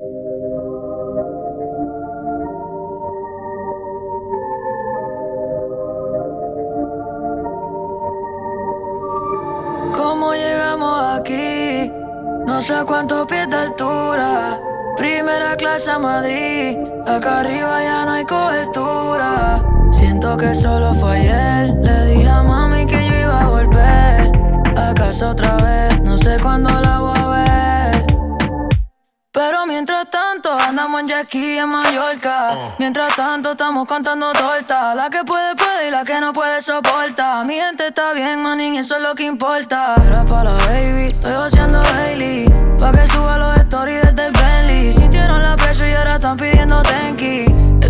¿Cómo llegamos aquí? No sé cuántos pies de altura. Primera clase a Madrid. Acá arriba ya no hay cobertura. Siento que solo fue ayer. Le dije a mami que yo iba a volver. A casa otra vez. No sé cuándo la voy. Pero mientras tanto andamos en Jackie en Mallorca. Mientras tanto estamos contando tortas. La que puede puede y la que no puede soporta. Mi gente está bien, manín, eso es lo que importa. Era para la baby, estoy haciendo daily. Pa' que suba los stories desde el Bentley. Sintieron la presión y ahora están pidiendo tenki.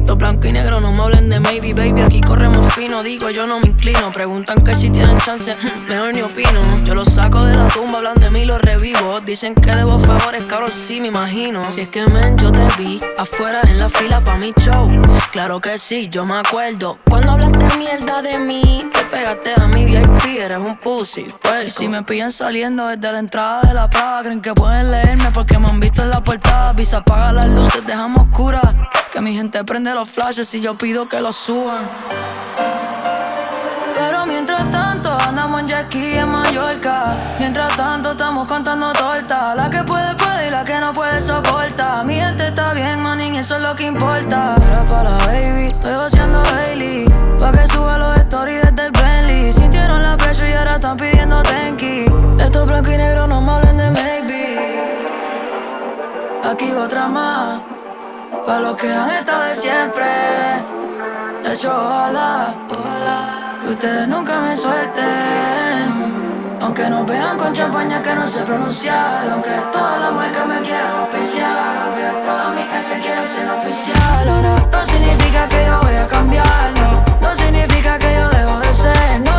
Esto blanco y negro, no me hablen de maybe, baby. Aquí corremos fino, digo yo no me inclino. Preguntan que si tienen chance, mejor ni opino. Yo los saco de la tumba, hablan de mí, los revivo. Dicen que debo favores, cabrón, sí me imagino. Si es que men, yo te vi afuera en la fila pa' mi show. Claro que sí, yo me acuerdo. Cuando hablaste mierda de mí, te pegaste a mi VIP, eres un pussy. Pues, si me pillan saliendo desde la entrada de la plaza, creen que pueden leerme porque me han visto en la portada. Visa apaga las luces, dejamos oscuras. Que mi gente prende los flashes y yo pido que los suban. Pero mientras tanto andamos en Jackie en Mallorca. Mientras tanto estamos contando tortas. La que puede puede y la que no puede soporta. Mi gente está bien, manín, eso es lo que importa. Era para baby, estoy vaciando daily. Pa' que suba los stories desde el Bentley. Sintieron la presión y ahora están pidiendo tenki. Esto es blanco y negro, no me hablen de maybe. Aquí otra más. Pa' los que han estado de siempre. De hecho, ojalá, ojalá que ustedes nunca me suelten. Aunque nos vean con champaña que no sé pronunciar. Aunque todas las marcas me quieran oficial. Aunque todas mis se quieran ser oficial. Ahora no significa que yo voy a cambiar. No, no significa que yo dejo de ser normal.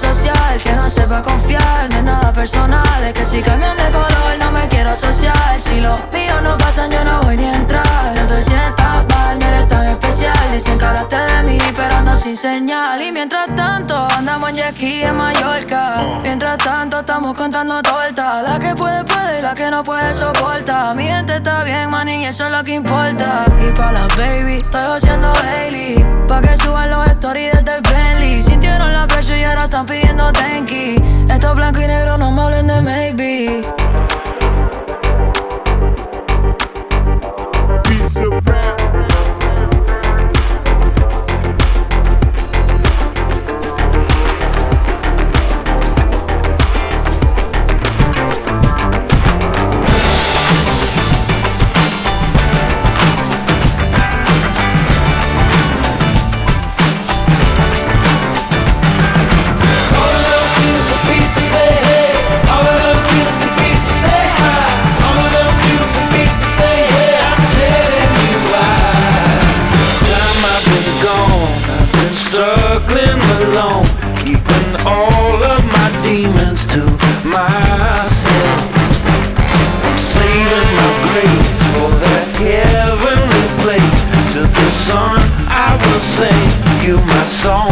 Puede que no sepa confiar. No es nada personal. Es que si cambian de color no me quiero asociar. Si los míos no pasan, yo no voy ni a entrar. No te sientas mal, no eres tan especial. Dicen que hablaste de mí, pero ando sin señal. Y mientras tanto, andamos en Jackie en Mallorca. Mientras tanto, estamos contando tortas. La que puede, puede y la que no puede, soporta. Mi gente está bien, man, y eso es lo que importa. Y pa' las baby, estoy haciendo daily. Pa' que suban los stories desde el Bentley. Sintieron la presión y ahora están pidiendo tenki. Esto es blanco y negro, no me hablen de maybe. You my song.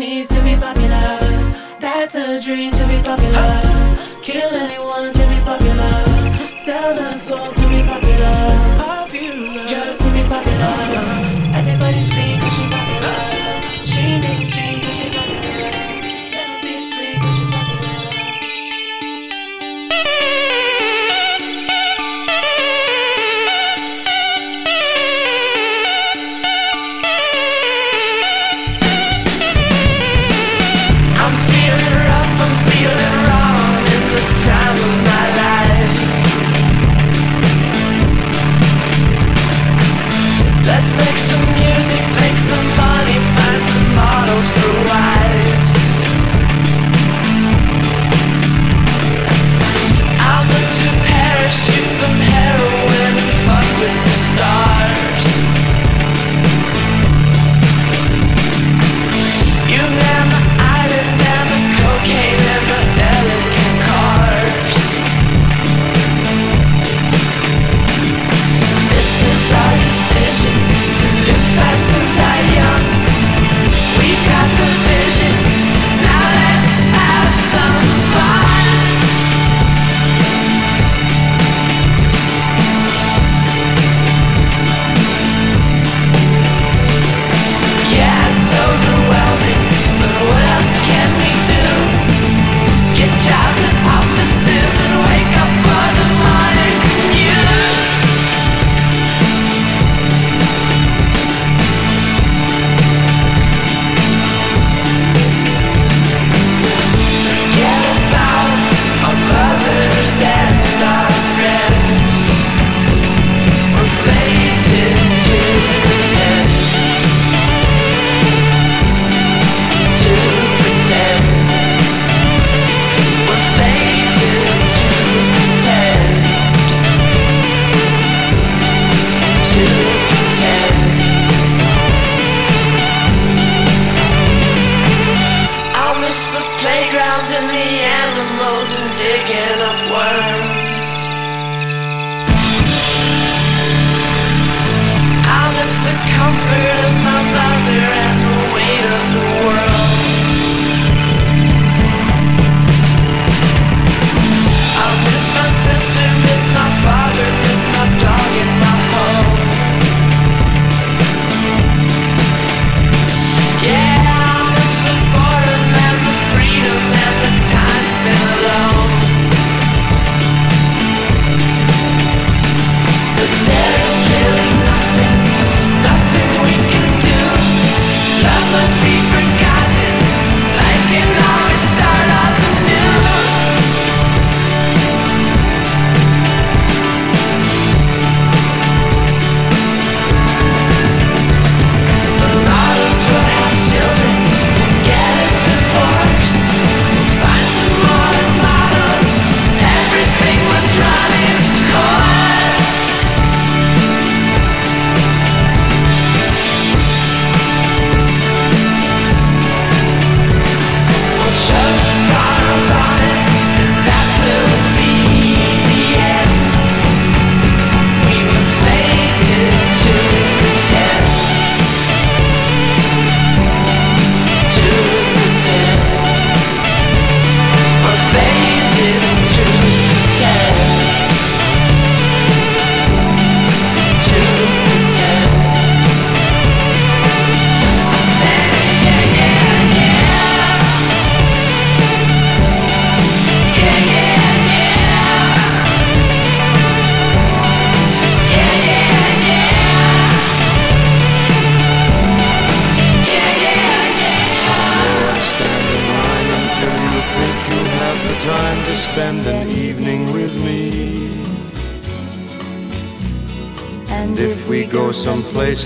needs to be popular. That's a dream to be popular. Kill anyone to be popular. Sell a soul to be popular. Popular. Just to be popular. Everybody scream.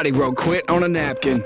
Somebody wrote quit on a napkin.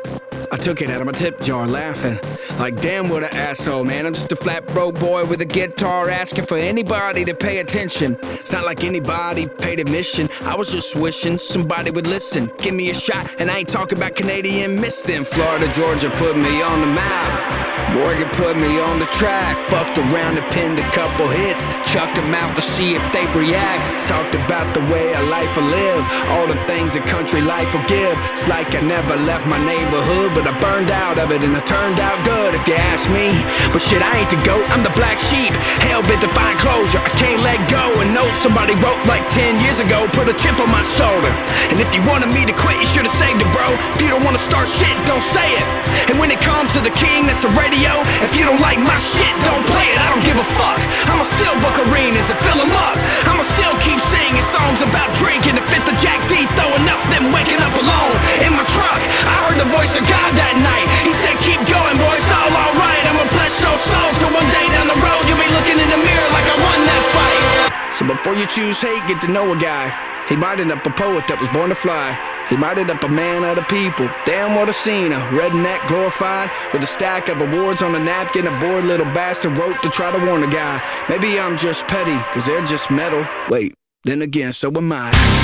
I took it out of my tip jar laughing. Like, damn, what an asshole, man. I'm just a flat broke boy with a guitar asking for anybody to pay attention. It's not like anybody paid admission. I was just wishing somebody would listen. Give me a shot, and I ain't talking about Canadian Miss then. Florida, Georgia put me on the map. Morgan put me on the track. Fucked around and pinned a couple hits. Chucked them out to see if they react. Talked about the way a life will live. All the things a country life will give. It's like I never left my neighborhood, but I burned out of it and I turned out good if you ask me. But shit, I ain't the goat, I'm the black sheep. Hell bent to find closure. I can't let go somebody wrote like 10 years ago. Put a chip on my shoulder. And if you wanted me to quit, you should have saved it, bro. If you don't wanna start shit, don't say it. And when it comes to the king, that's the radio. If you don't like my shit, don't play it. I don't give a fuck. I'ma still book arenas and fill them up. I'ma still keep singing songs about drinking and fit the Jack D throwing up, then waking up alone in my truck. I heard the voice of God that night. He said, Keep going, boy, it's all alright. I'ma bless your soul till one day So before you choose hate, get to know a guy. He might end up a poet that was born to fly. He might end up a man of the people. Damn, what a scene. A redneck glorified with a stack of awards on a napkin. A bored little bastard wrote to try to warn a guy. Maybe I'm just petty, cause they're just metal. Wait, then again, so am I.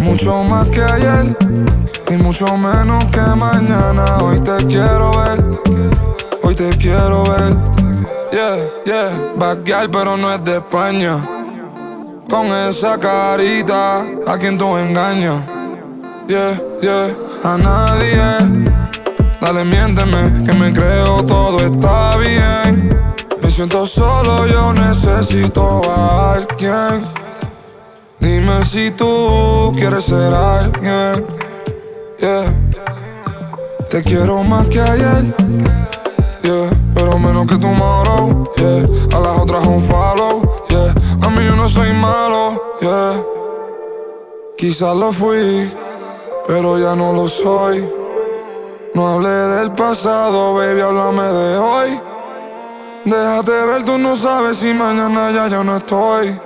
Mucho más que ayer y mucho menos que mañana. Hoy te quiero ver, hoy te quiero ver. Yeah, yeah, backyard pero no es de España. Con esa carita, a quien tú engañas. Yeah, yeah, a nadie. Dale, miénteme, que me creo todo está bien. Me siento solo, yo necesito a alguien. Dime si tú quieres ser alguien. Yeah. Te quiero más que ayer. Yeah. Pero menos que tomorrow. Yeah. A las otras un follow. Yeah. A mí yo no soy malo. Yeah. Quizás lo fui, pero ya no lo soy. No hablé del pasado, baby, háblame de hoy. Déjate ver, tú no sabes si mañana ya yo no estoy.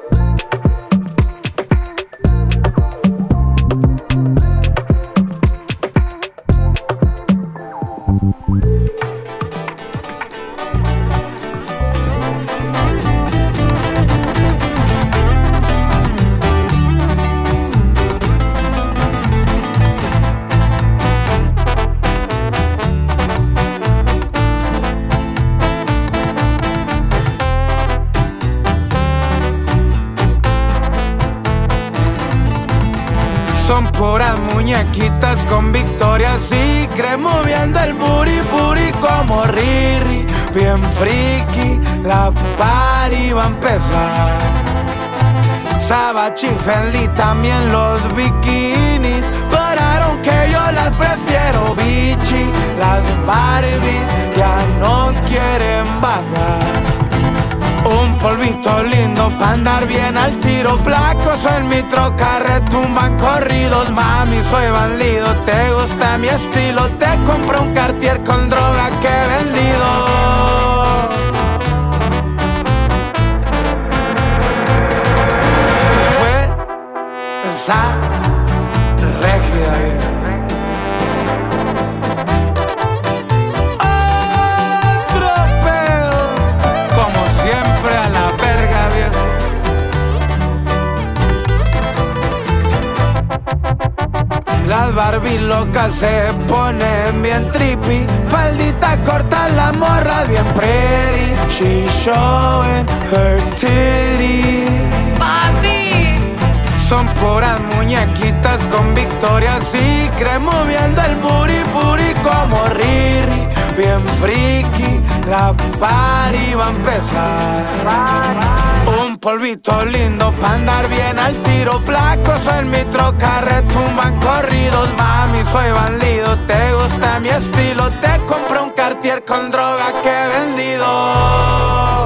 Con victorias y cree moviendo el booty booty como Riri. Bien friki, la party va a empezar. Sabachi Fendi también los bikinis. But I don't care, yo las prefiero bichi. Las Barbies ya no quieren bajar. Un polvito lindo para andar bien al tiro. Placos en mi troca retumban corridos. Mami, soy bandido. Te gusta mi estilo. Te compro un cartier con droga que he vendido. Fue Las Barbie locas se ponen bien trippy. Faldita corta la morra bien pretty. She showing her titties Son puras muñequitas con victorias y creen moviendo el booty booty como Riri Bien friki, la party va a empezar. Un polvito lindo para andar bien al tiro Placos en mi troca retumban corridos Mami, soy bandido, te gusta mi estilo Te compro un cartier con droga que he vendido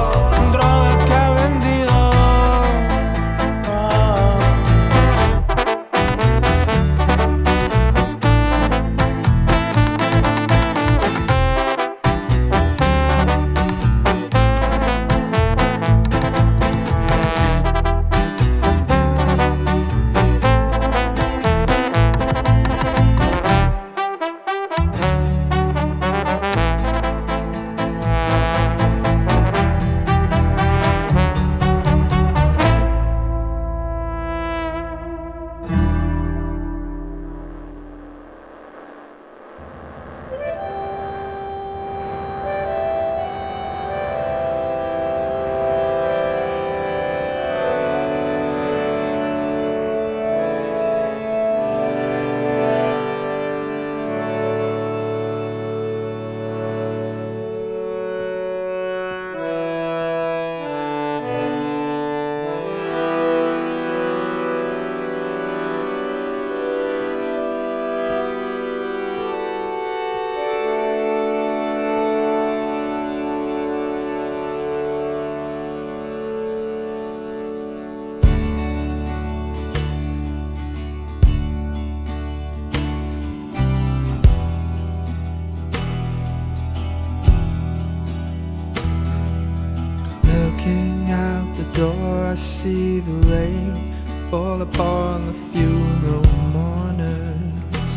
fall upon the funeral mourners.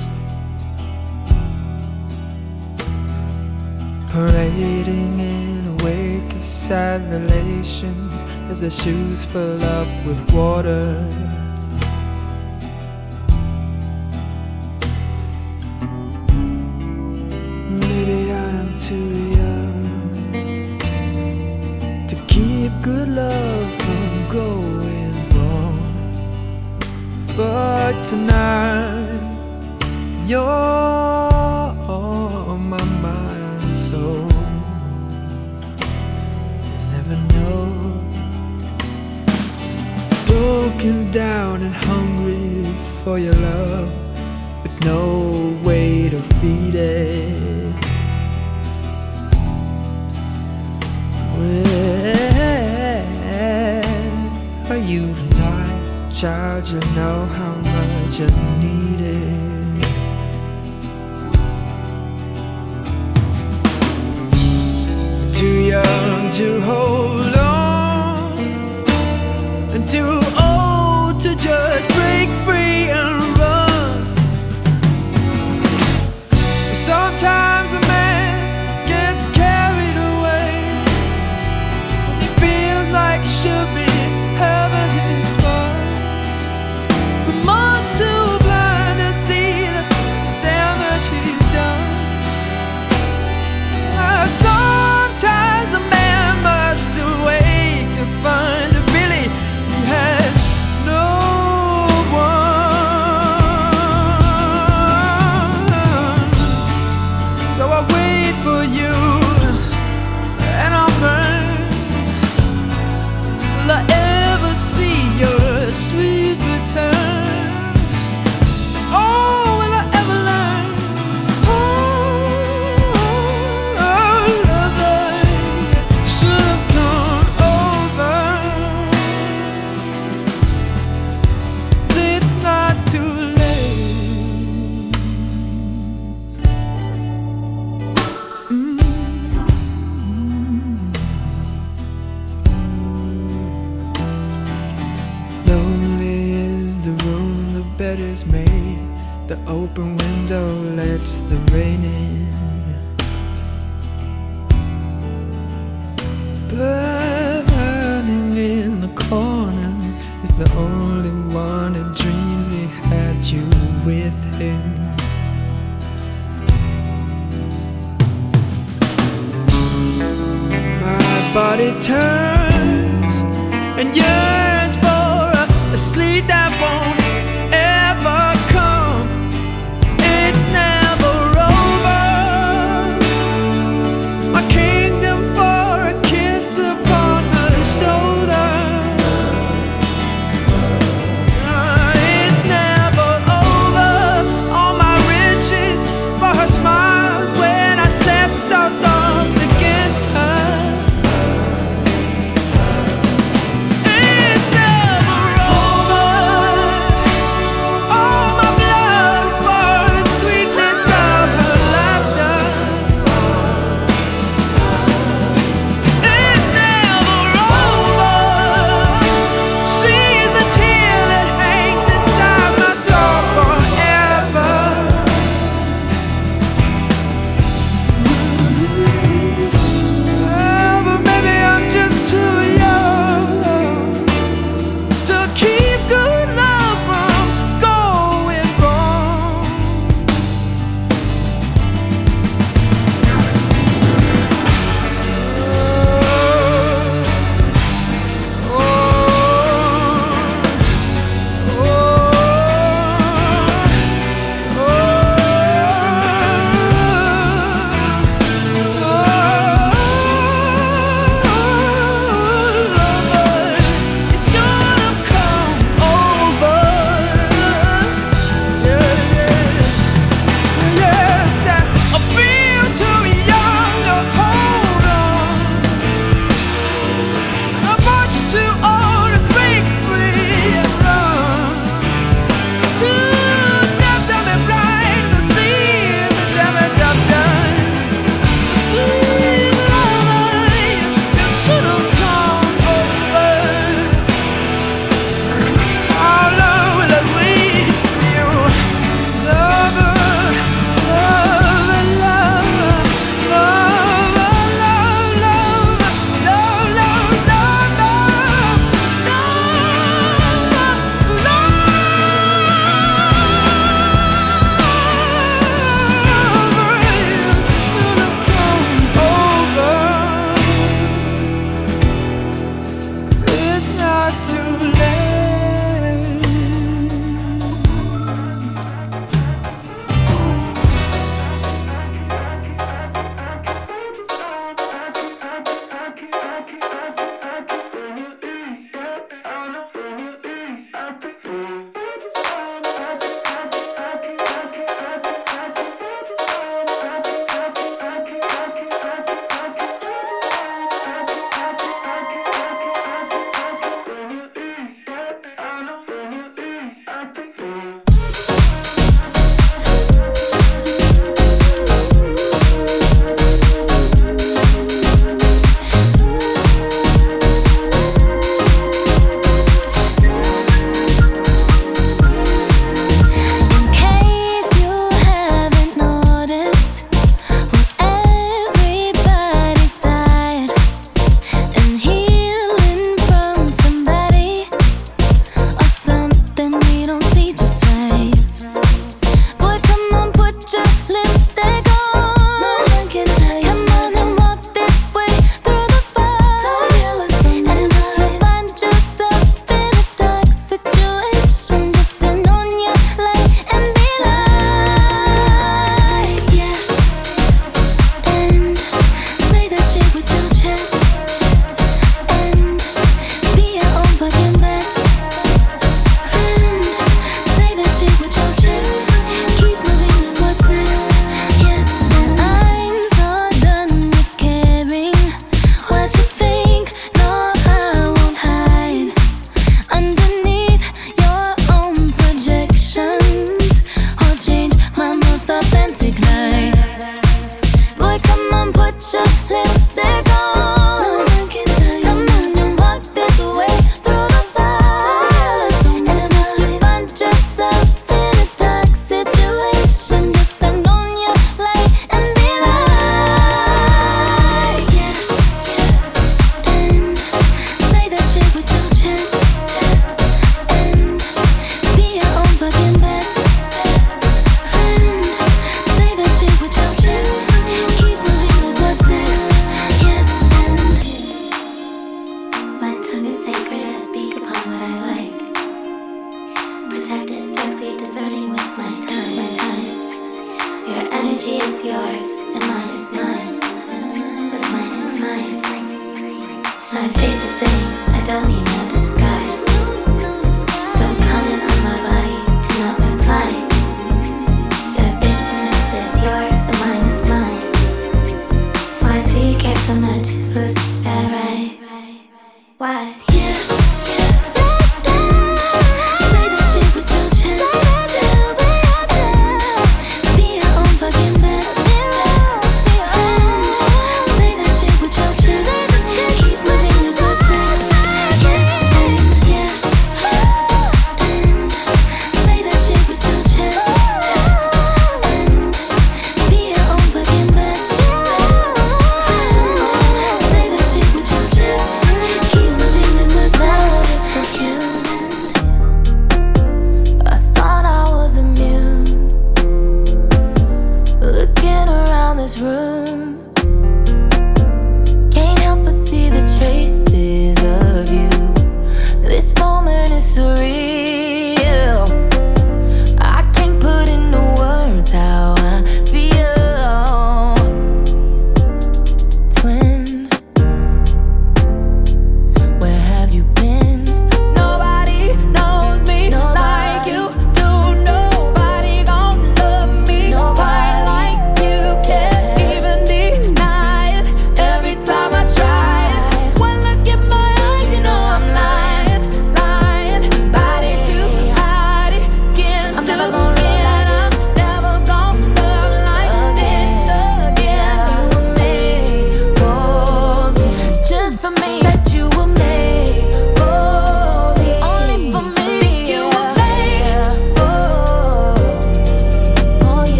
Parading in a wake of sad relations as their shoes fill up with water.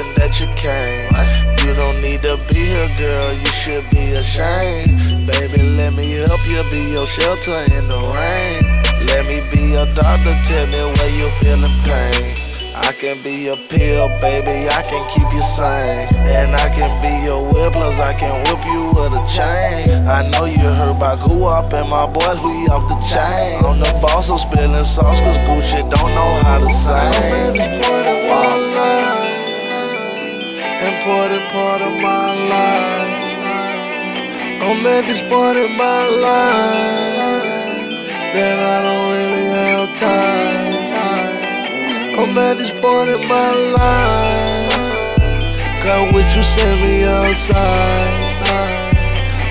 Reason that you came. You don't need to be here, girl, you should be ashamed. Baby, let me help you be your shelter in the rain. Let me be your doctor, tell me where you're feeling pain. I can be your pill, baby, I can keep you sane. And I can be your whip, plus I can whip you with a chain. I know you heard about Up and my boys, we off the chain. I'm the boss of spilling sauce, cause Gucci don't know how to sing. Important part of my life. I'm at this point in my life that I don't really have time. I'm at this point in my life. God, would you send me outside?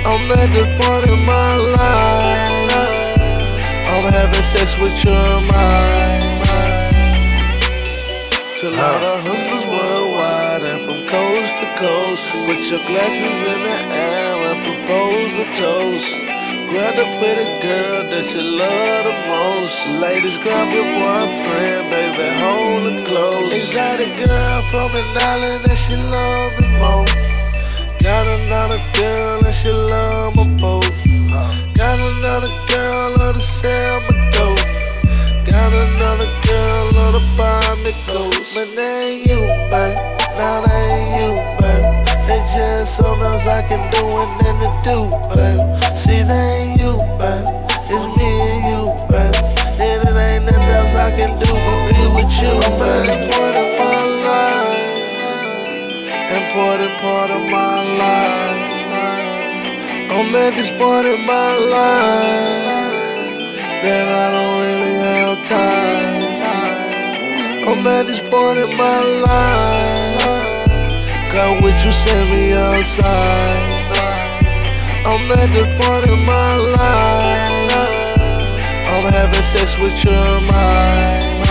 I'm at the point in my life. I'm having sex with your mind. To a lot of coast. Put your glasses in the air and propose a toast. Grab the pretty girl that you love the most. Ladies, grab your boyfriend, baby, hold it close. Exotic girl from an island that she love me more. Got another girl that she love my boat. Got another girl love to sell my dope. Got another girl love to buy me clothes. But they ain't you, babe. Now they ain't you, Just something else I can do and then to do, babe. See, they ain't you, babe. It's me and you, babe. And it ain't nothing else I can do but be with you, babe. Point of my life. Important part of my life. I'm at this point in my life that I don't really have time. I'm at this point in my life. God, would you send me outside? Uh. I'm at the point in my life. I'm having sex with your mind.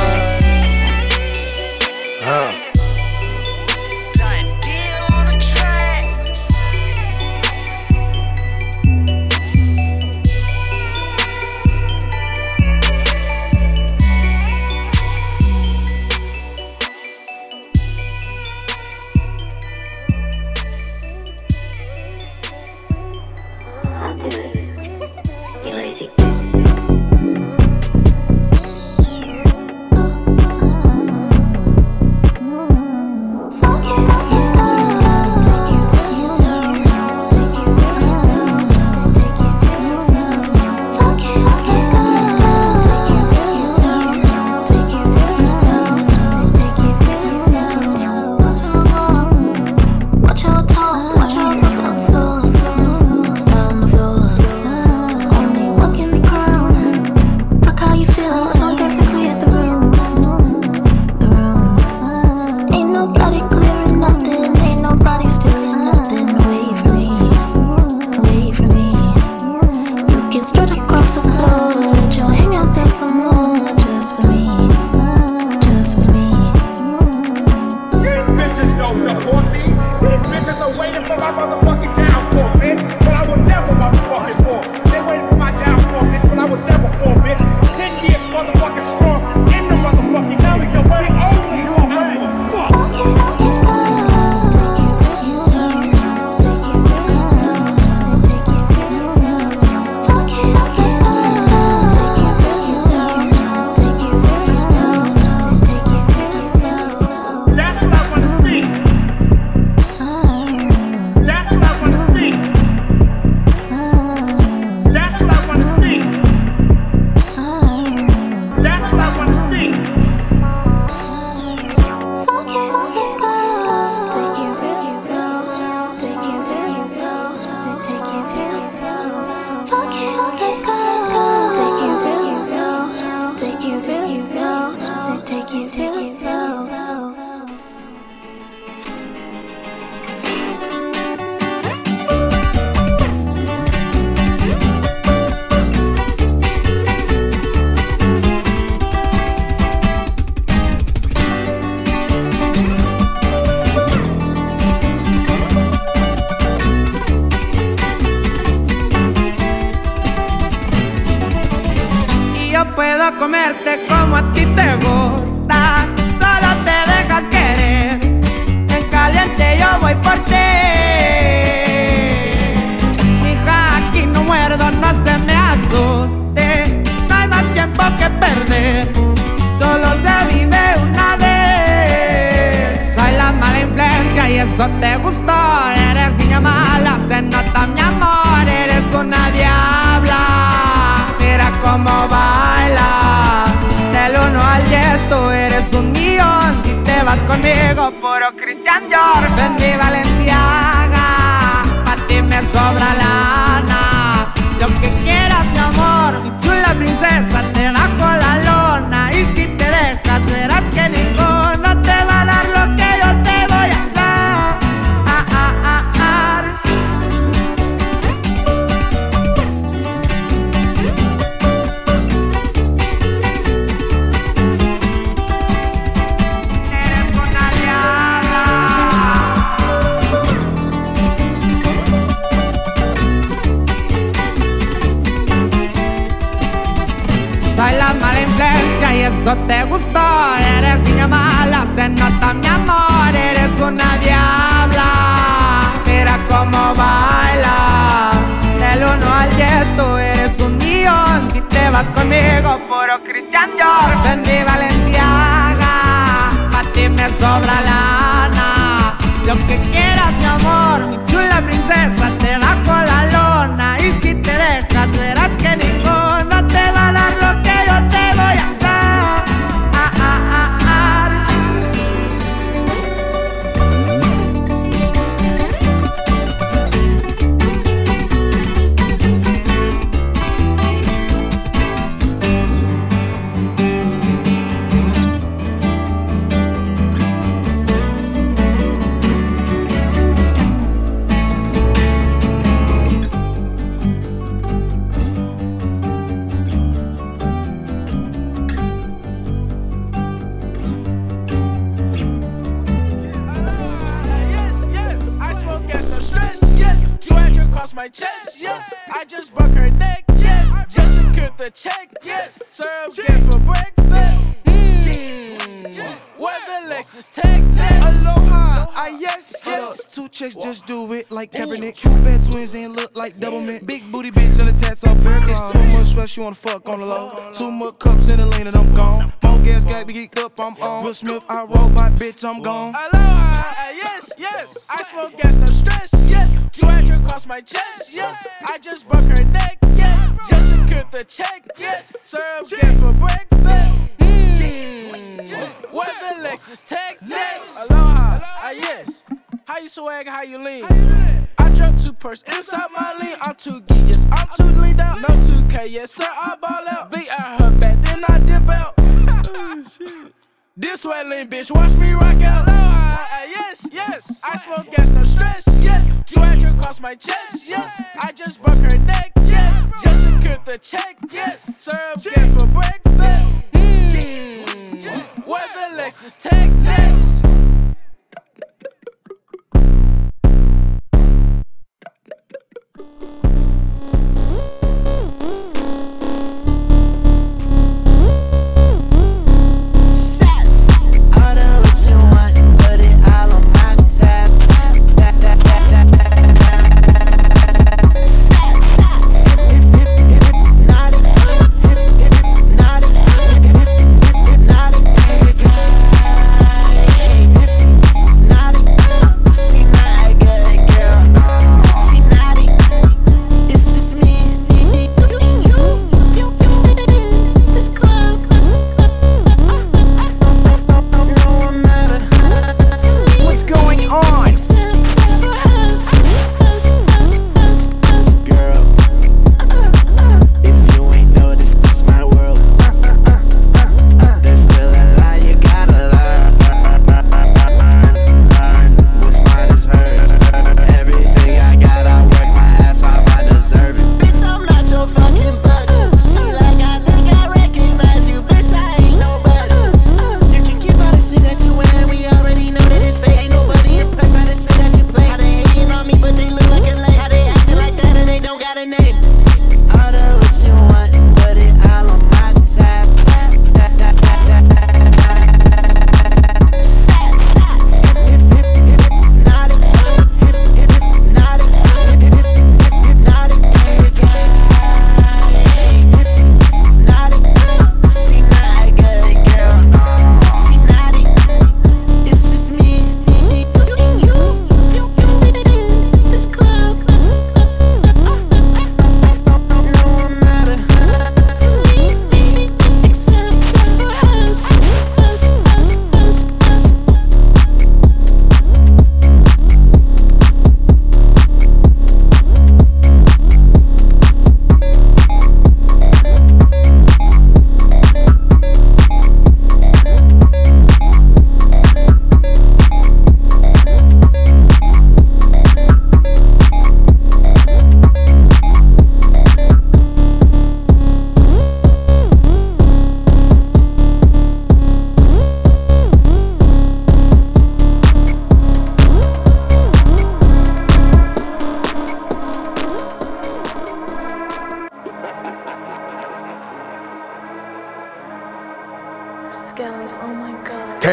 My chest. Yes, I just broke her neck. Yes, just secured the check. Yes, serve gas for breakfast. Chicks just do it like Kaepernick. Two bad twins ain't look like double mint. Big booty bitch and a tats up bare It's too much stress, you wanna fuck on the low. Too much cups in the lane and I'm gone. More gas got me geeked up, I'm on. Will Smith, I roll my bitch, I'm gone. Aloha, yes, yes. I smoke gas, no stress. Yes, 200 across my chest. Yes, I just broke her neck. Yes, just secured the check. Yes, serve gas for breakfast. Where's the Lexus, Texas? Aloha, ah yes. How you swag, how you lean? I drop two purse inside my lean. I'm too geek, yes, I'm too leaned out. No 2K, yes, sir, I ball out. Beat out her back, then I dip out. oh, shit. This way, lean bitch, watch me rock out. Aloha, ah, yes, yes. I smoke gas, no stress. Yes, 200 across my chest. Yes, I just broke her neck. Yes, just secured the check. Yes, serve gas for breakfast. Where's Alexis, Texas?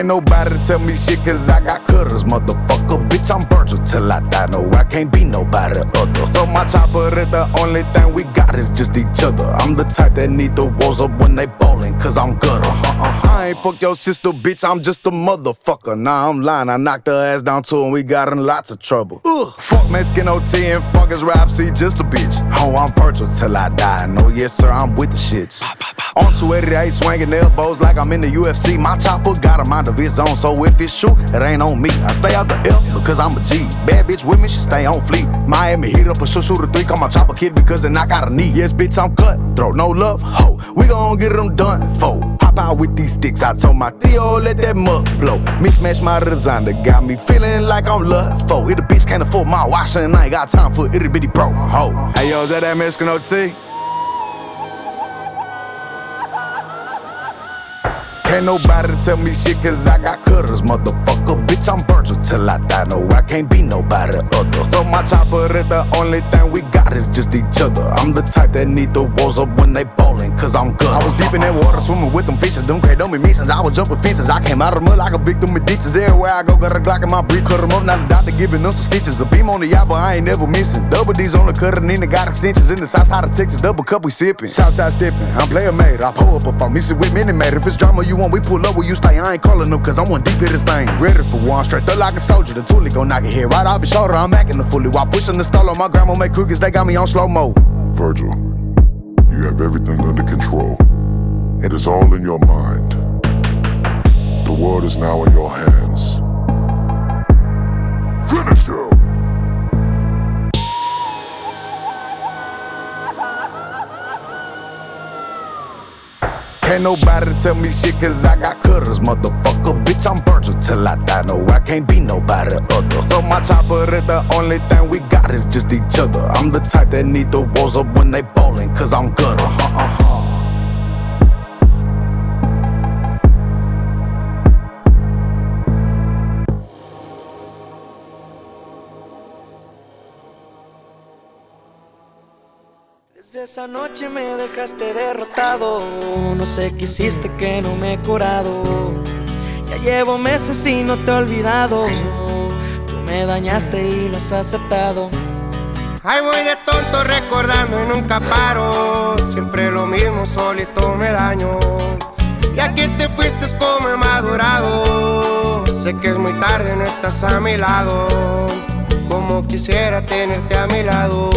Can't nobody tell me shit cause I got cutters, motherfucker. Bitch, I'm Virgil till I die. No, I can't be nobody other. So my chopper is the only thing we got is just each other. I'm the type that need the walls up when they ballin', cause I'm gutter. Uh-uh. I ain't fuck your sister, bitch, I'm just a motherfucker. Nah, I'm lying, I knocked her ass down too and we got in lots of trouble. Ugh. Fuck Mexican OT and fuck his rap, see, just a bitch. Oh, I'm Virgil till I die. No, yes, sir, I'm with the shits. On 288, swinging elbows like I'm in the UFC. My chopper got a mind of its own, so if it's shoot, it ain't on me. I stay out the F because I'm a G. Bad bitch with me, she stay on fleet. Miami heat up a shoot, shoot a three, call my chopper kid because it knock out a knee. Yes, bitch, I'm cut, throw no love, ho. We gon' get them done, fo. Hop out with these sticks, I told my Theo, let that mug blow. Me smash my designer, got me feeling like I'm love. If the bitch can't afford my wash, and I ain't got time for itty bitty bro, ho. Hey, yo, is that that Mexican OT? Can't nobody tell me shit cause I got cutters, motherfucker. Bitch, I'm Virgil till I die. No, I can't be nobody other. So my chopper is the only thing we got is just each other. I'm the type that need the walls up when they ballin', cause I'm good. I was deep in that water, swimming with them fishes, them don't be missions. I was jumping fences, I came out of the mud like a victim of ditches. Everywhere I go, got a Glock in my breath. Cut 'em up, now the doctor giving them some stitches. A beam on the yacht, but I ain't never missing. Double D's on the cutter, Nina got extensions in the south side of Texas. Double cup, we sippin'. Southside steppin', I'm player made. I pull up if I miss it with mini made. If it's drama you want, we pull up where you stay. I ain't calling them cause I'm one deep in this thing. Ready for I'm straight up like a soldier. The toolie gon' knock it here right off his shoulder. I'm acting the fully while pushing the stall on my grandma make cookies. They got me on slow mo. Virgil, you have everything under control. It is all in your mind. The world is now in your hands. Finish him! Can't nobody tell me shit cause I got cutters, motherfucker. Bitch, I'm Virgil till I die. No, I can't be nobody other. So my chopper is the only thing we got is just each other. I'm the type that need the walls up when they ballin', cause I'm gutter. Uh-huh, uh-huh. Esa noche me dejaste derrotado. No sé qué hiciste que no me he curado. Ya llevo meses y no te he olvidado. Tú me dañaste y lo has aceptado. Ay, voy de tonto recordando y nunca paro. Siempre lo mismo, solito me daño. Ya que te fuiste como he madurado. Sé que es muy tarde, no estás a mi lado. Como quisiera tenerte a mi lado.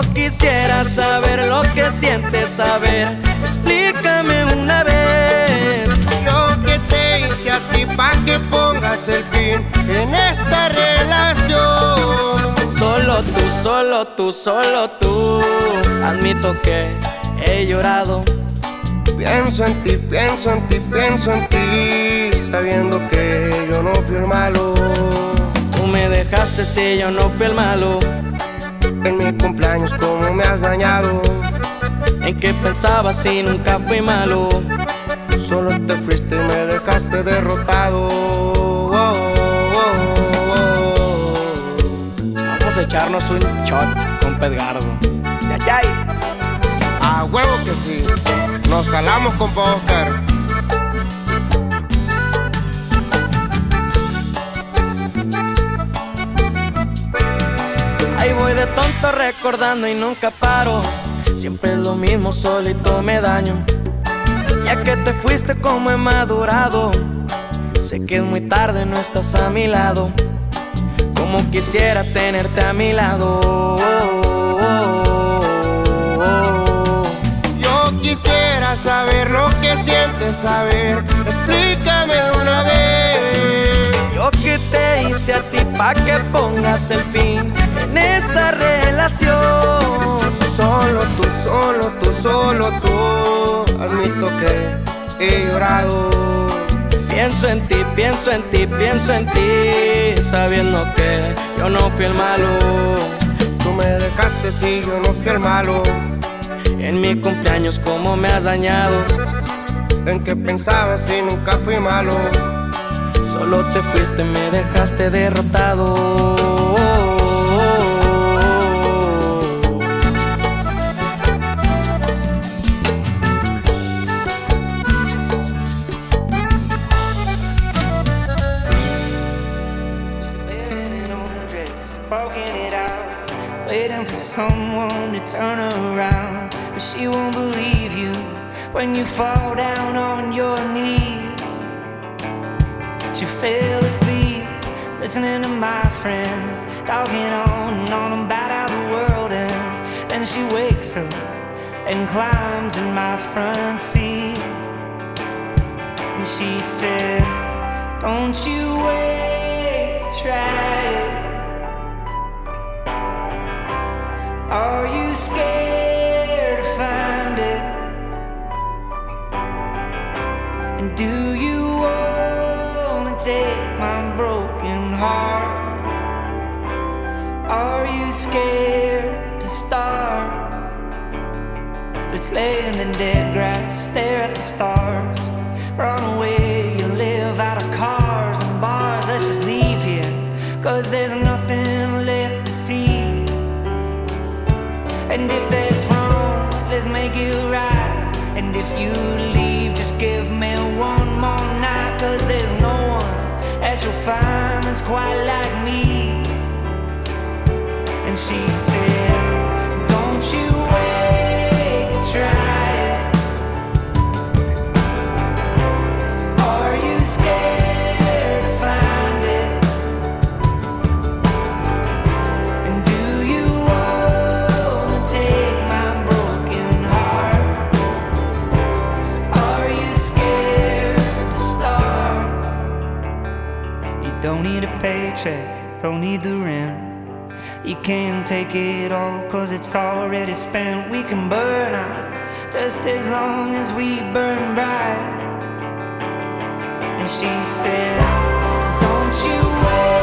Yo quisiera saber lo que sientes, saber. Explícame una vez. Yo que te hice a ti pa' que pongas el fin en esta relación. Solo tú, solo tú, solo tú. Admito que he llorado. Pienso en ti, pienso en ti, pienso en ti. Sabiendo que yo no fui el malo. Tú me dejaste si yo no fui el malo. En mi cumpleaños, como me has dañado. ¿En qué pensabas si nunca fui malo? Solo te fuiste y me dejaste derrotado. Vamos a echarnos un shot con Pedgardo. Ya, ya. A huevo que sí. Nos jalamos con Oscar. De tonto recordando y nunca paro. Siempre es lo mismo, solito me daño. Ya que te fuiste como he madurado. Sé que es muy tarde, no estás a mi lado. Como quisiera tenerte a mi lado. Yo quisiera saber lo que sientes, saber. Explícame una vez. Yo que te hice a ti pa' que pongas el fin en esta relación. Solo tú, solo tú, solo tú. Admito que he llorado. Pienso en ti, pienso en ti, pienso en ti, sabiendo que yo no fui el malo. Tú me dejaste si yo no fui el malo. En mi cumpleaños, cómo me has dañado. En qué pensabas si nunca fui malo. Solo te fuiste, me dejaste derrotado. Someone to turn around. But she won't believe you when you fall down on your knees. She fell asleep, listening to my friends, talking on and on about how the world ends. Then she wakes up and climbs in my front seat. And she said, Don't you wait to try Let's lay in the dead grass, stare at the stars. Run away if you leave, just give me one more night. Cause there's no one that you'll find that's quite like paycheck, don't need the rent. You can't take it all cause it's already spent. We can burn out just as long as we burn bright. And she said, Don't you wait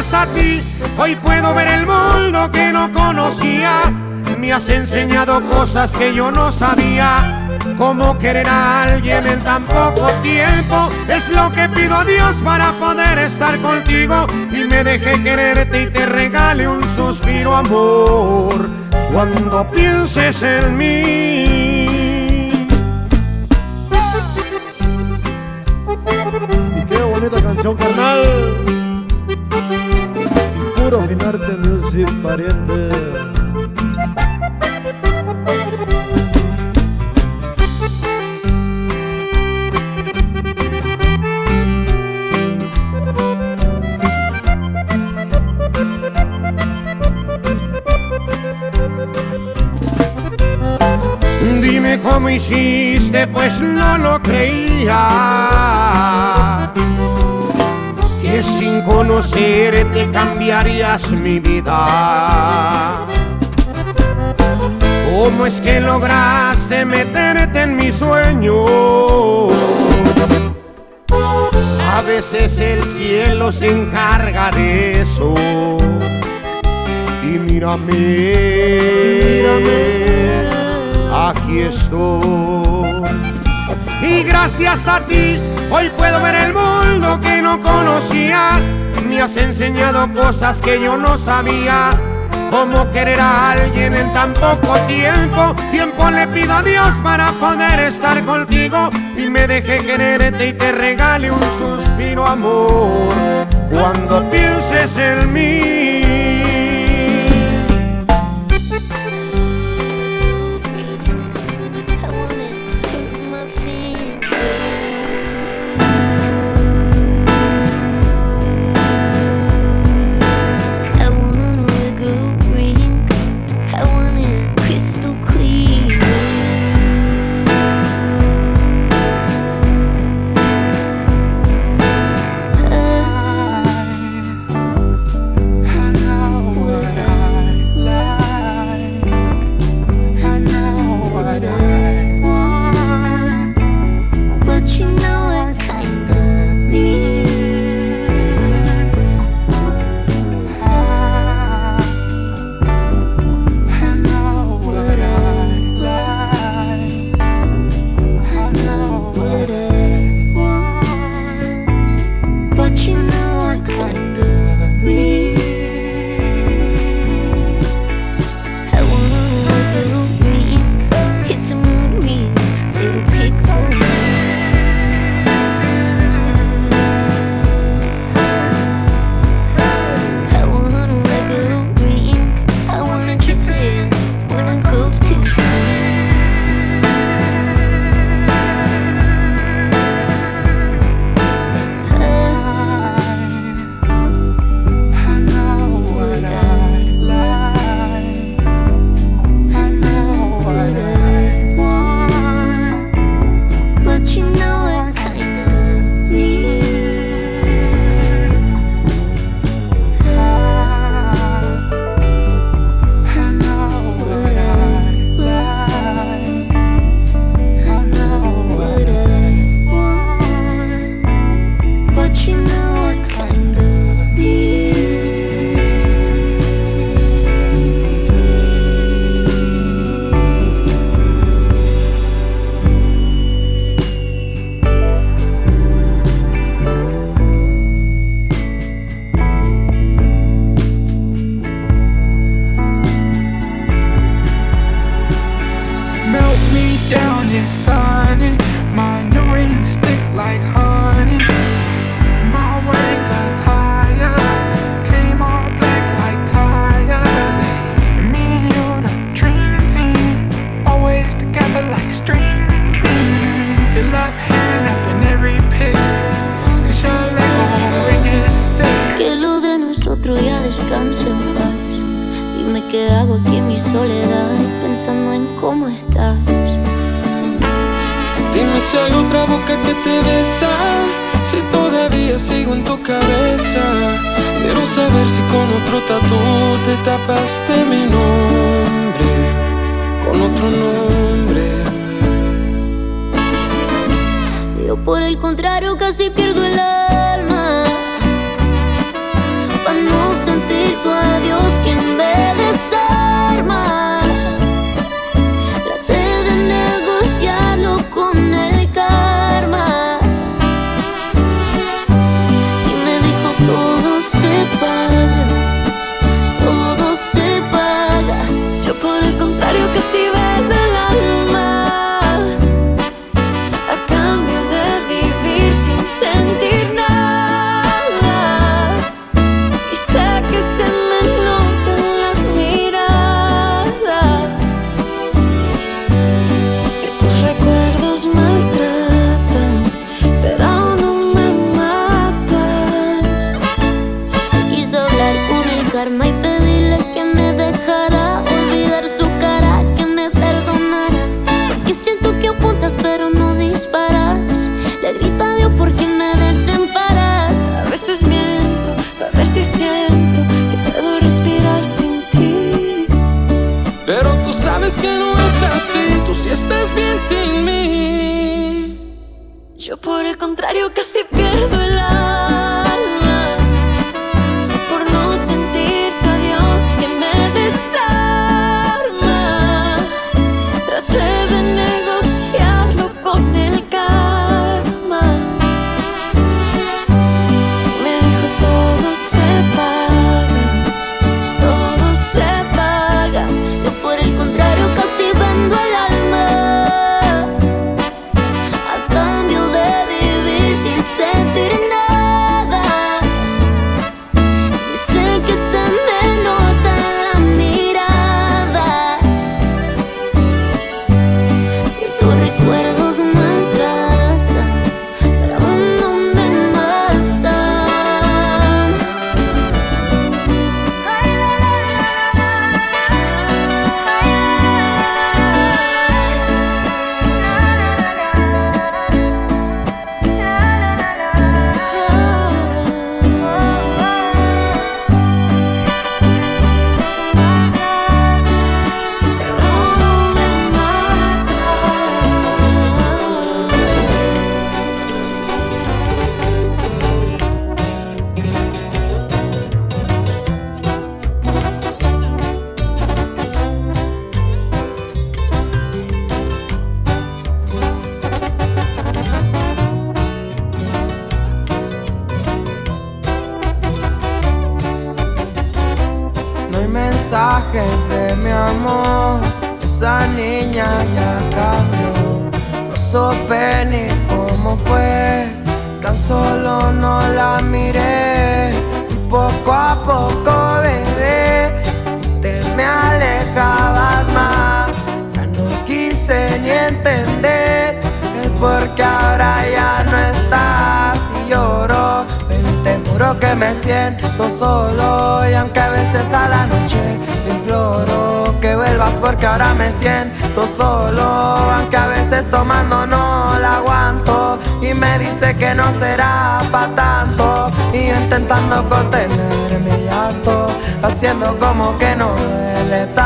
gracias a ti hoy puedo ver el mundo que no conocía. Me has enseñado cosas que yo no sabía. Cómo querer a alguien en tan poco tiempo es lo que pido a Dios para poder estar contigo y me deje quererte y te regale un suspiro amor cuando pienses en mí. Y qué bonita canción carnal puro Finarte Music pariente. Dime cómo hiciste, pues no lo creía sin conocerte cambiarías mi vida. ¿Cómo es que lograste meterte en mi sueño? A veces el cielo se encarga de eso. Y mírame, mírame, aquí estoy y gracias a ti hoy puedo ver el mundo que no conocía. Me has enseñado cosas que yo no sabía, como querer a alguien en tan poco tiempo. Tiempo le pido a Dios para poder estar contigo y me deje quererte y te regale un suspiro amor cuando pienses en mí. Mensajes de mi amor. Esa niña ya cambió. No supe ni cómo fue. Tan solo no la miré. Y poco a poco, bebé, tú te me alejabas más. Ya no quise ni entender el por qué ahora ya no estás. Y lloro, que me siento solo. Y aunque a veces a la noche imploro que vuelvas porque ahora me siento solo. Aunque a veces tomando no la aguanto. Y me dice que no será pa' tanto. Y intentando contener mi llanto. Haciendo como que no duele tanto.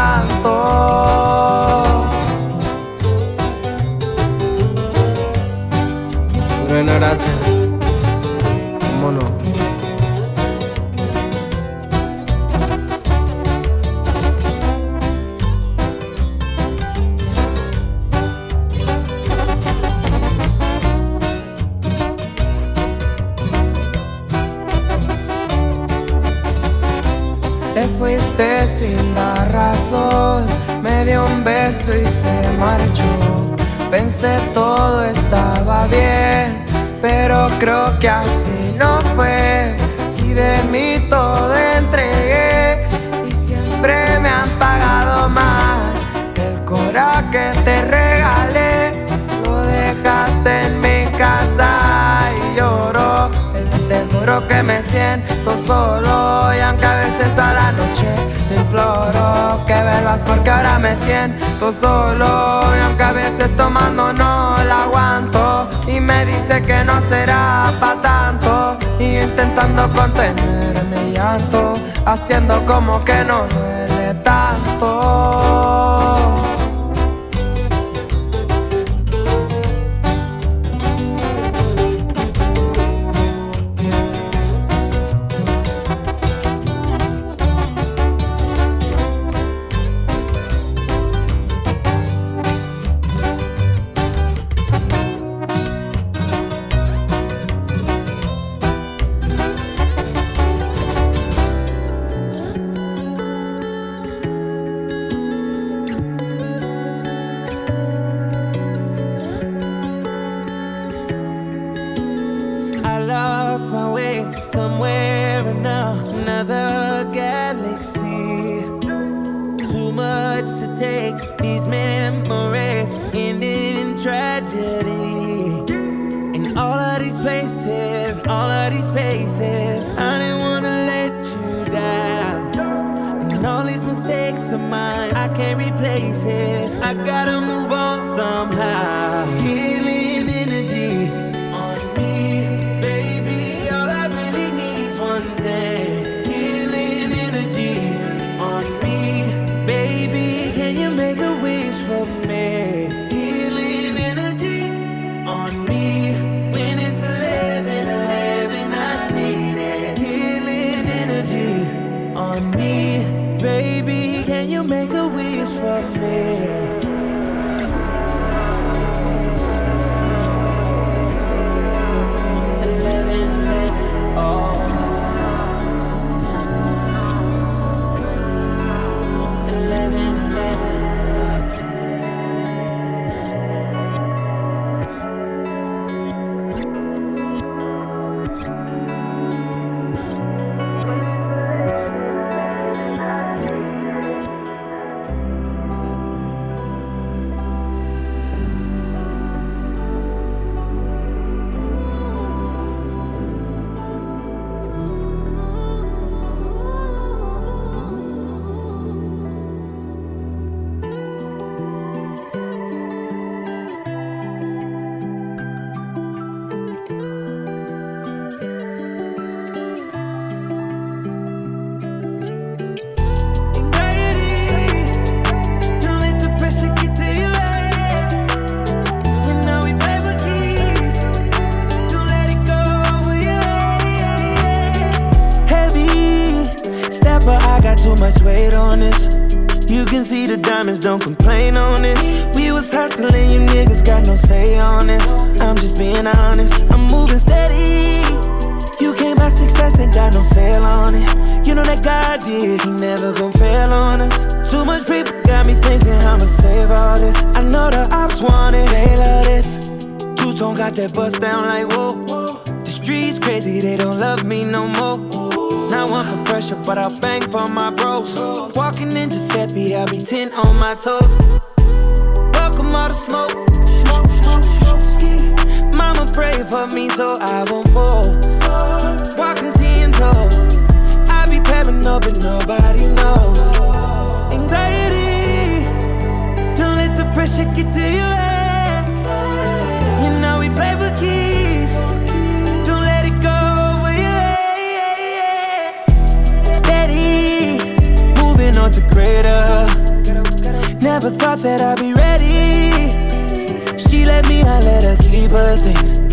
Me dio un beso y se marchó. Pensé todo estaba bien, pero creo que así no fue. Si de mí todo entregué y siempre me han pagado mal. El coraje que te que me siento solo y aunque a veces a la noche imploro que vuelvas porque ahora me siento solo y aunque a veces tomando no la aguanto y me dice que no será pa' tanto y intentando contener mi llanto haciendo como que no duele tanto. Say on. I'm just being honest. I'm moving steady. You can't buy success, ain't got no sale on it. You know that God did, He never gon' fail on us. Too much people got me thinking I'ma save all this. I know the ops want it, they love this. Two tone got that bust down like whoa. The streets crazy, they don't love me no more. Not one for pressure, but I'll bang for my bros. Walking in Giuseppe, I'll be 10 on my toes. Welcome all the. Smoke, pray for me so I won't fall. Walking ten toes. I be paranoid, but nobody knows. Anxiety. Don't let the pressure get to your head. You know we play for keeps. Don't let it go. Steady. Moving on to greater. Never thought that I'd be ready. She let me, I let her keep her things.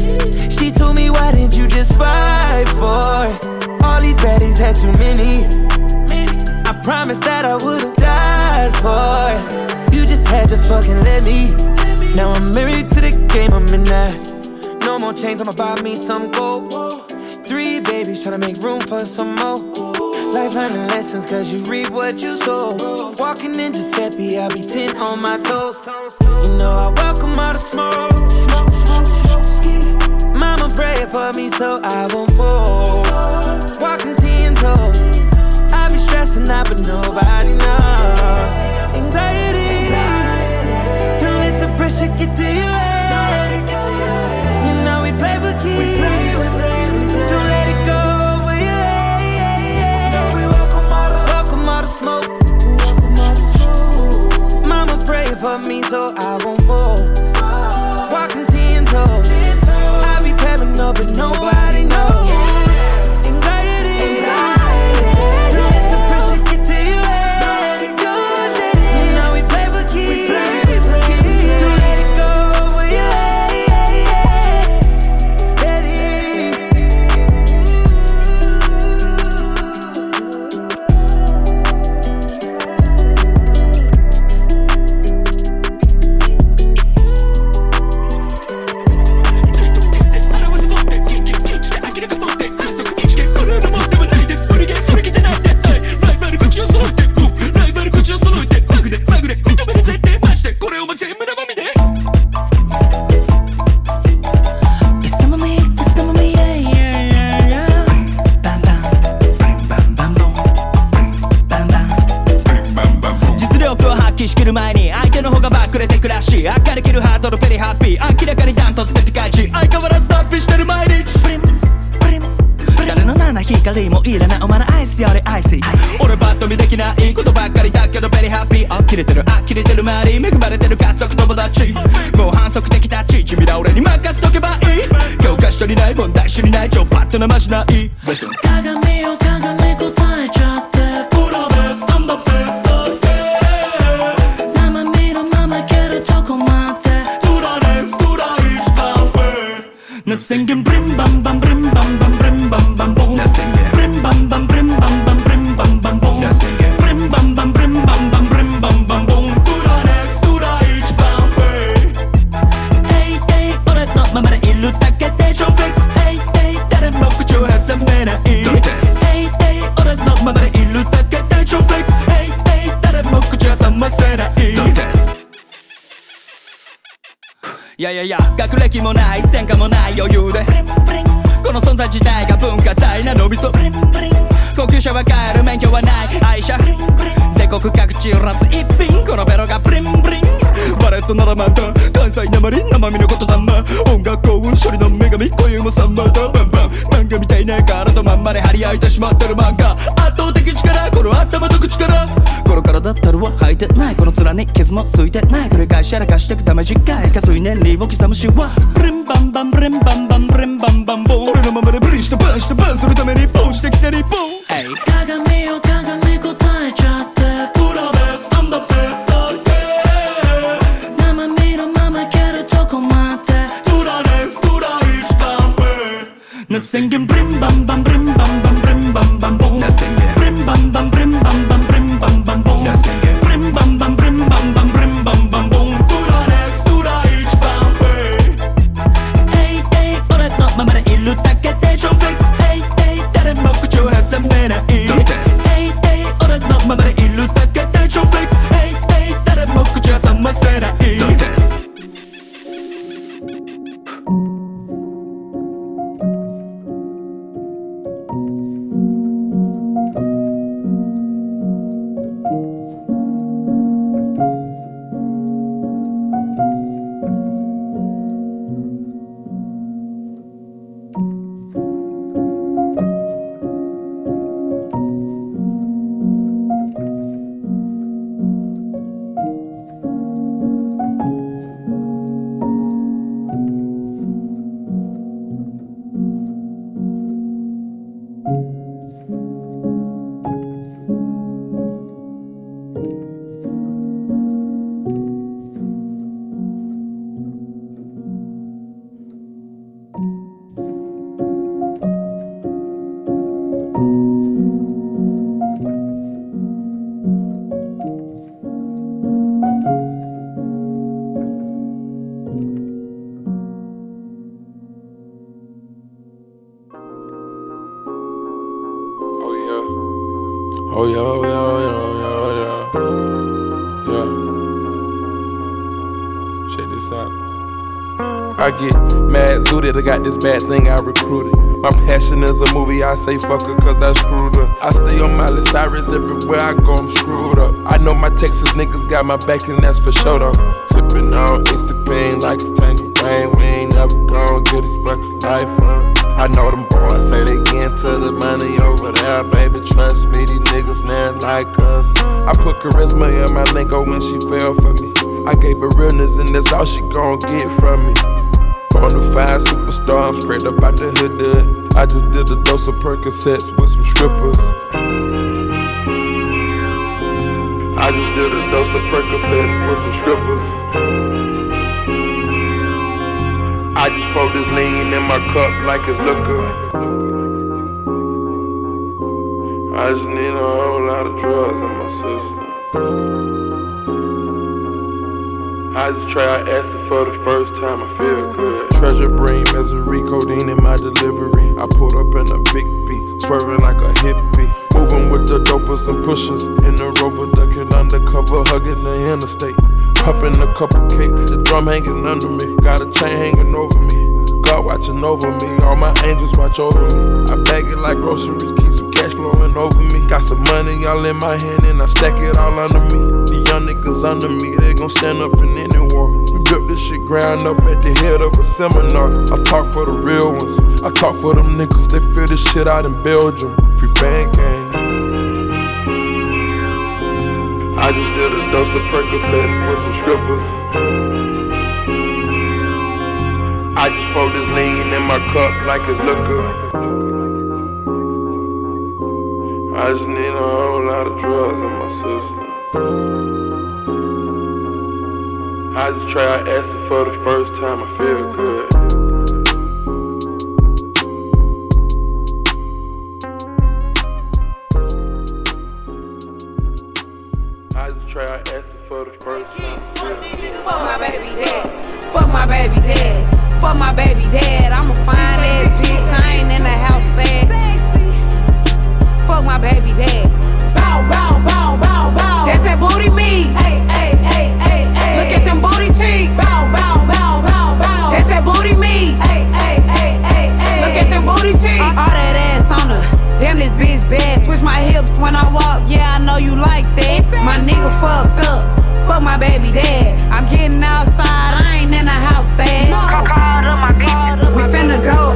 She told me, why didn't you just fight for it? All these baddies had too many. I promised that I would've died for it. You just had to fucking let me. Now I'm married to the game, I'm in that. No more chains, I'ma buy me some gold. Three babies, tryna make room for some more. Life learning lessons, cause you reap what you sow. Walking in Giuseppe, I'll be 10 on my toes. You know I welcome all the smoke. Pray for me so I won't fall. Walking 10 toes. I be stressing out, but nobody knows. Anxiety. Don't let the pressure get to head. You know we play for. Don't let it go over head. Welcome all the smoke. Mama pray for me so I won't fall. Walking ten toes up and nobody knows. れてる。あ切れてる周り。恵まれてる家族友達。もう反則的タッチ君ら俺に任せとけばいい。教科書にない。問題知りない。超パッとなましない。自体が文化財な伸びそ高級車は買える免許はない。愛車。全国各地揺らす一品。このベロがブリンブリン。バレットならまた関西なまり生身のことだま。音楽幸運処理の女神固有もサンマだ。バンバン。漫画みたいな体まんまで張り合いてしまってる漫画。だったるは履いてない。この面に傷もついてない。繰り返しやらかしてくため短いかつい年利を刻むしは。ブリンバンバンブリンバンバンブリンバンバン。ボン俺のままでブリしてバンしてバンするためにボンしてきてリボン。Got this bad thing I recruited. My passion is a movie, I say fuck her cause I screwed her. I stay on Miley Cyrus everywhere I go, I'm screwed up. I know my Texas niggas got my back and that's for sure though. Sippin' on Instagram like it's tangy rain, we ain't never gon' get this fucking life up. I know them boys say they get into the money over there, baby. Trust me, these niggas not like us. I put charisma in my lingo when she fell for me. I gave her realness, and that's all she gon' get from me. Bonafide superstar, I'm straight up out the hood. I just did a dose of Percocets with some strippers. I just did a dose of Percocets with some strippers. I just pour this lean in my cup like it's liquor. I just need a whole lot of drugs in my system. I just try acid for the first time, I feel good. Treasure bring misery, codeine in my delivery. I pulled up in a big beat, swerving like a hippie. Moving with the dopers and pushers. In the rover, ducking undercover, hugging the interstate. Popping a couple cakes, the drum hanging under me. Got a chain hanging over me. God watching over me, all my angels watch over me. I bag it like groceries, keep some cash flowing over me. Got some money all in my hand and I stack it all under me. Young niggas under me, they gon' stand up in any war. We built this shit ground up at the head of a seminar. I talk for the real ones, I talk for them niggas, they feel this shit out in Belgium. Free band gang. I just did a dose of Percocets with some strippers. I just pour this lean in my cup like it's liquor. I just need a whole lot of drugs in my system. I just try acid for the first time, I feel good. I just try acid for the first time. Fuck my baby dad. Fuck my baby dad. Fuck my baby dad. I'm a fine ass bitch. I ain't in the house fast. Fuck my baby dad. Bow, bow, bow, bow, bow booty me, Hey, hey, hey, hey, hey. Look at them booty cheeks. Bow, bow, bow, bow, bow. That's that booty me, Hey, hey, hey, hey, hey. Look at them booty cheeks. All, all that ass on her. Damn, this bitch bad. Switch my hips when I walk. Yeah, I know you like that. My nigga fucked up. Fuck my baby dad. I'm getting outside. I ain't in the house sad. Oh, oh oh we finna go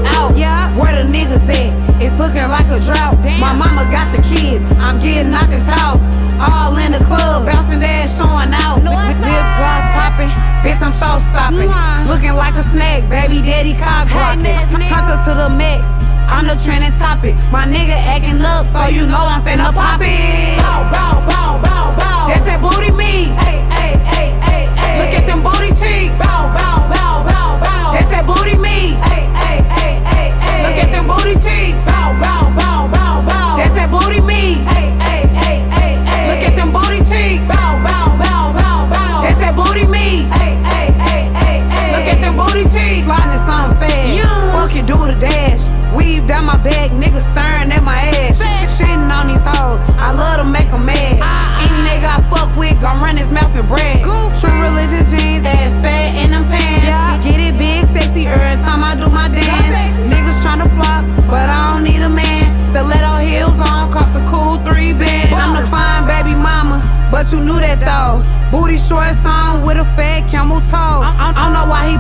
looking like a drought. Damn. My mama got the kids, I'm getting out this house. All in the club, bouncing ass showing out. No, Lip gloss popping, bitch, I'm show stopping. Nah. Looking like a snack, baby daddy cock blocking. Hey, up to the max, I'm the trending topic. My nigga acting up, so you know I'm finna pop it. Bow, bow, bow, bow, bow. That's that booty me. Hey, hey, hey, hey, hey. Look at them booty cheeks. Bow, bow, bow, bow, bow. That's that booty me. Hey, hey, hey, hey, hey. Look at them booty cheeks. Bow, Down my back, niggas staring at my ass. Shitting on these hoes, I love to make them mad. Any nigga I fuck with, gon' run his mouth and brag. True religion jeans, ass fat in them pants. Get it big, sexy, every time I do my dance. Niggas tryna flop, but I don't need a man. The little heels on, cost a cool three band. I'm the fine baby mama, but you knew that though. Booty shorts on with a fat camel toe. I don't know why he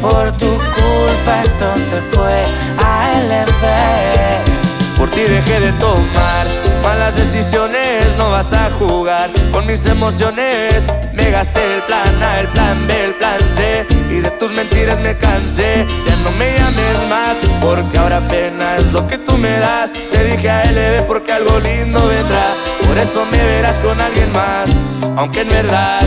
Por tu culpa esto se fue al revés. Por ti dejé de tomar malas decisiones, no vas a jugar con mis emociones. Me gasté el plan A, el plan B, el plan C y de tus mentiras me cansé. Ya no me llames más porque ahora apenas lo que tú me das. Te dije a LB porque algo lindo vendrá. Por eso me verás con alguien más, aunque en verdad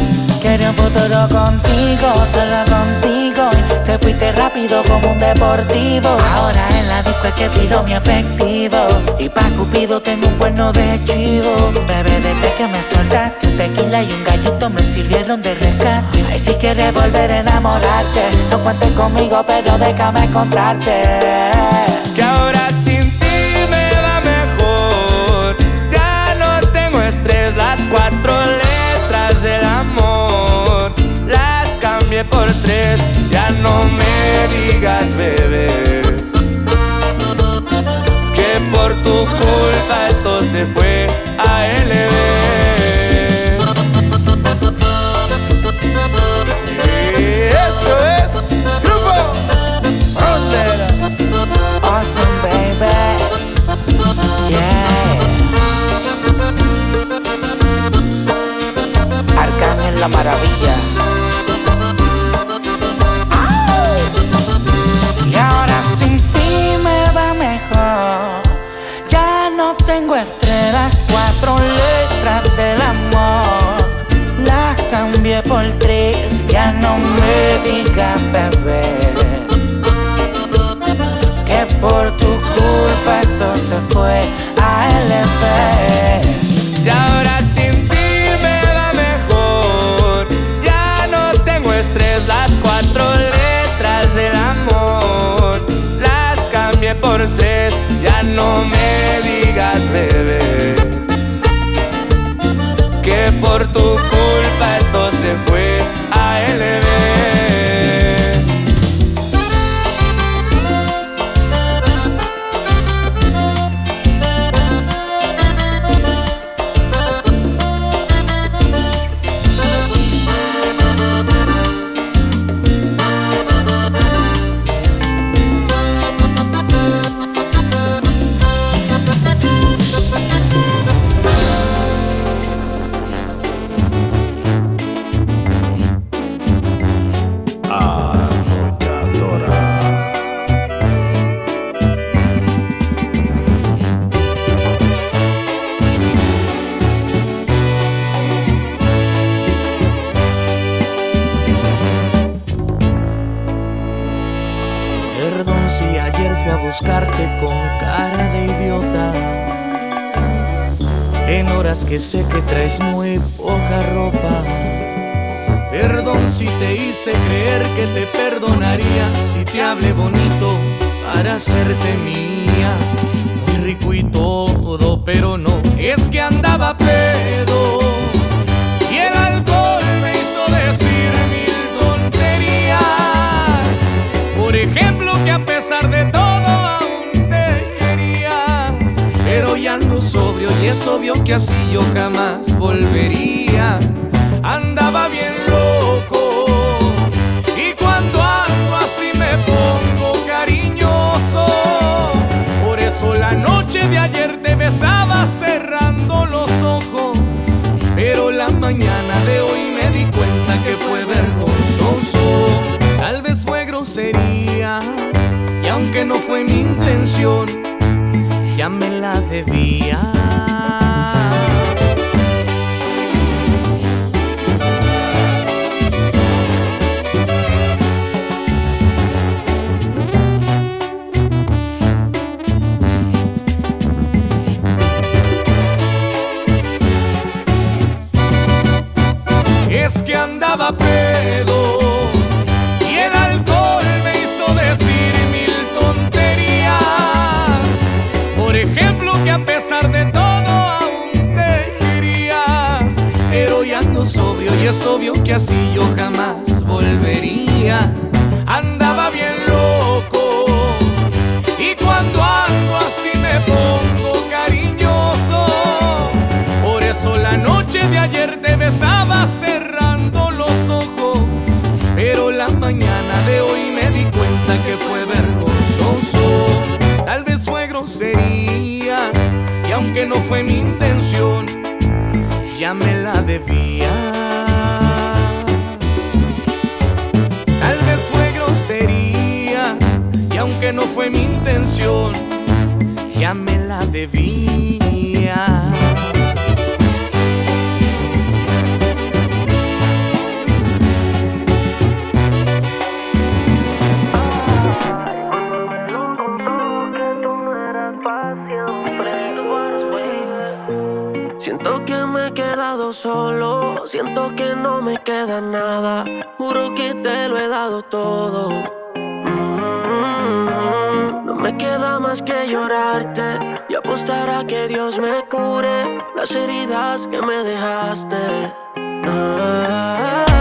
quería un futuro contigo, solo contigo te fuiste rápido como un deportivo. Ahora en la disco es que pido mi efectivo. Y pa' Cupido tengo un cuerno de chivo. Bebé, desde que me soltaste, un tequila y un gallito me sirvieron de rescate. Ay, si quieres volver a enamorarte, no cuentes conmigo, pero déjame contarte. Que ahora por tres Ya no me digas, bebé Que por tu culpa esto se fue a LB Eso es Grupo Frontera. Austin, baby. Yeah. Arcángel la maravilla. las cuatro letras del amor las cambié por tres. Ya no me digas, bebé, que por tu culpa esto se fue a LP. Y ahora sin ti me va mejor. Ya no tengo estrés, las cuatro letras del amor las cambié por tres no me digas, bebé, que por tu culpa esto se fue a LB. Sé que traes muy poca ropa. Perdón si te hice creer que te perdonaría si te hablé bonito para hacerte mía. Muy rico y todo, pero no, es que andaba pedo. Sobrio y es obvio que así yo jamás volvería. Andaba bien loco. Y cuando ando así me pongo cariñoso. Por eso la noche de ayer te besaba cerrando los ojos. Pero la mañana de hoy me di cuenta que fue vergonzoso. Tal vez fue grosería. Y aunque no fue mi intención, ya me la debía. Es que andaba es obvio que así yo jamás volvería. Andaba bien loco y cuando ando así me pongo cariñoso. Por eso la noche de ayer te besaba cerrando los ojos. Pero la mañana de hoy me di cuenta que fue vergonzoso. Tal vez fue grosería. Y aunque no fue mi intención, ya me la debía. Aunque no fue mi intención, ya me la debía. Siento que me he quedado solo, siento que no me queda nada. Juro que te lo he dado todo. Queda más que llorarte y apostar a que Dios me cure las heridas que me dejaste. Ah,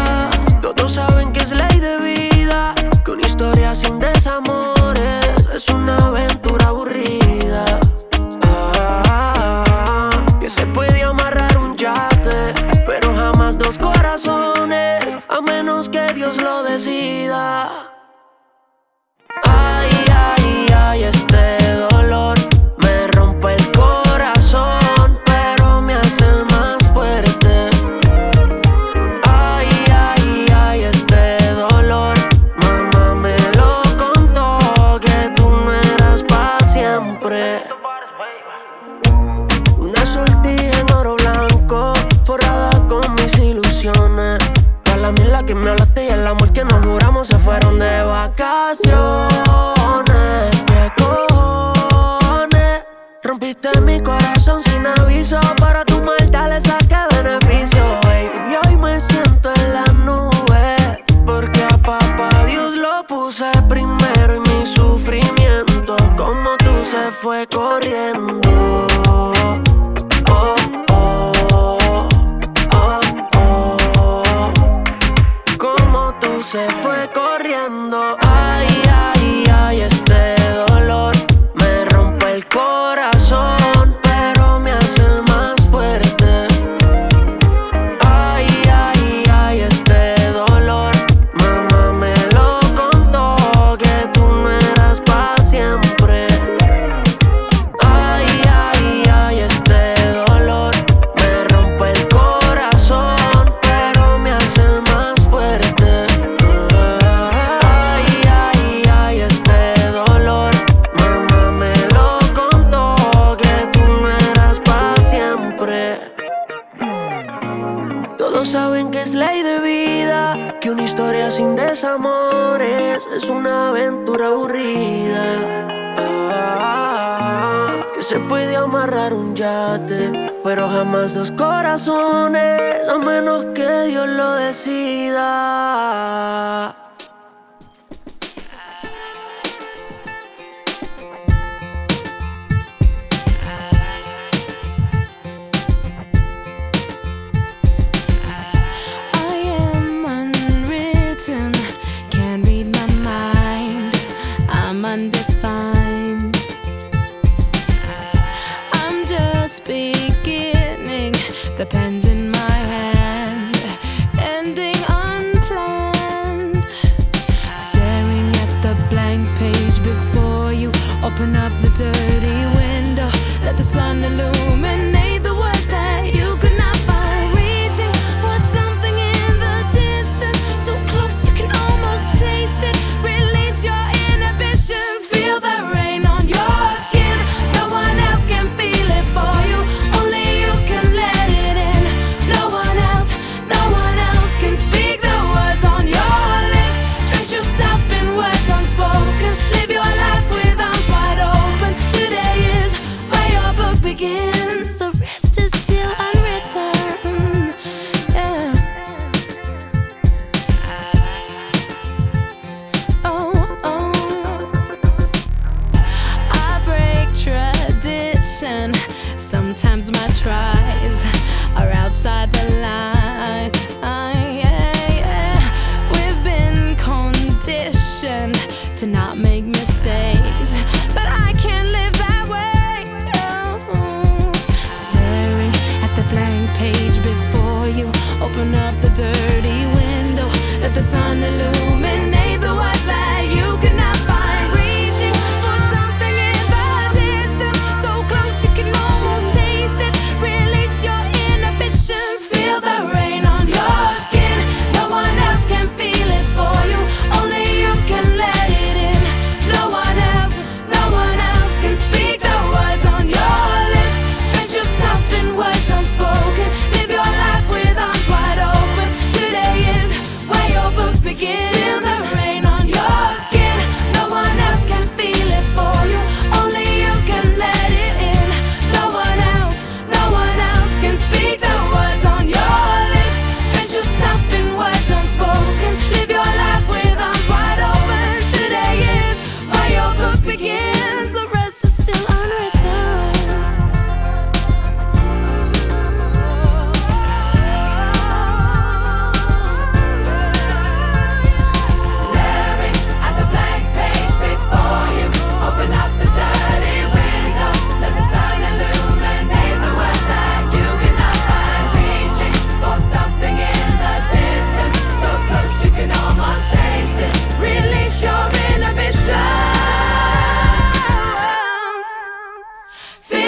So.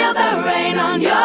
feel the rain on your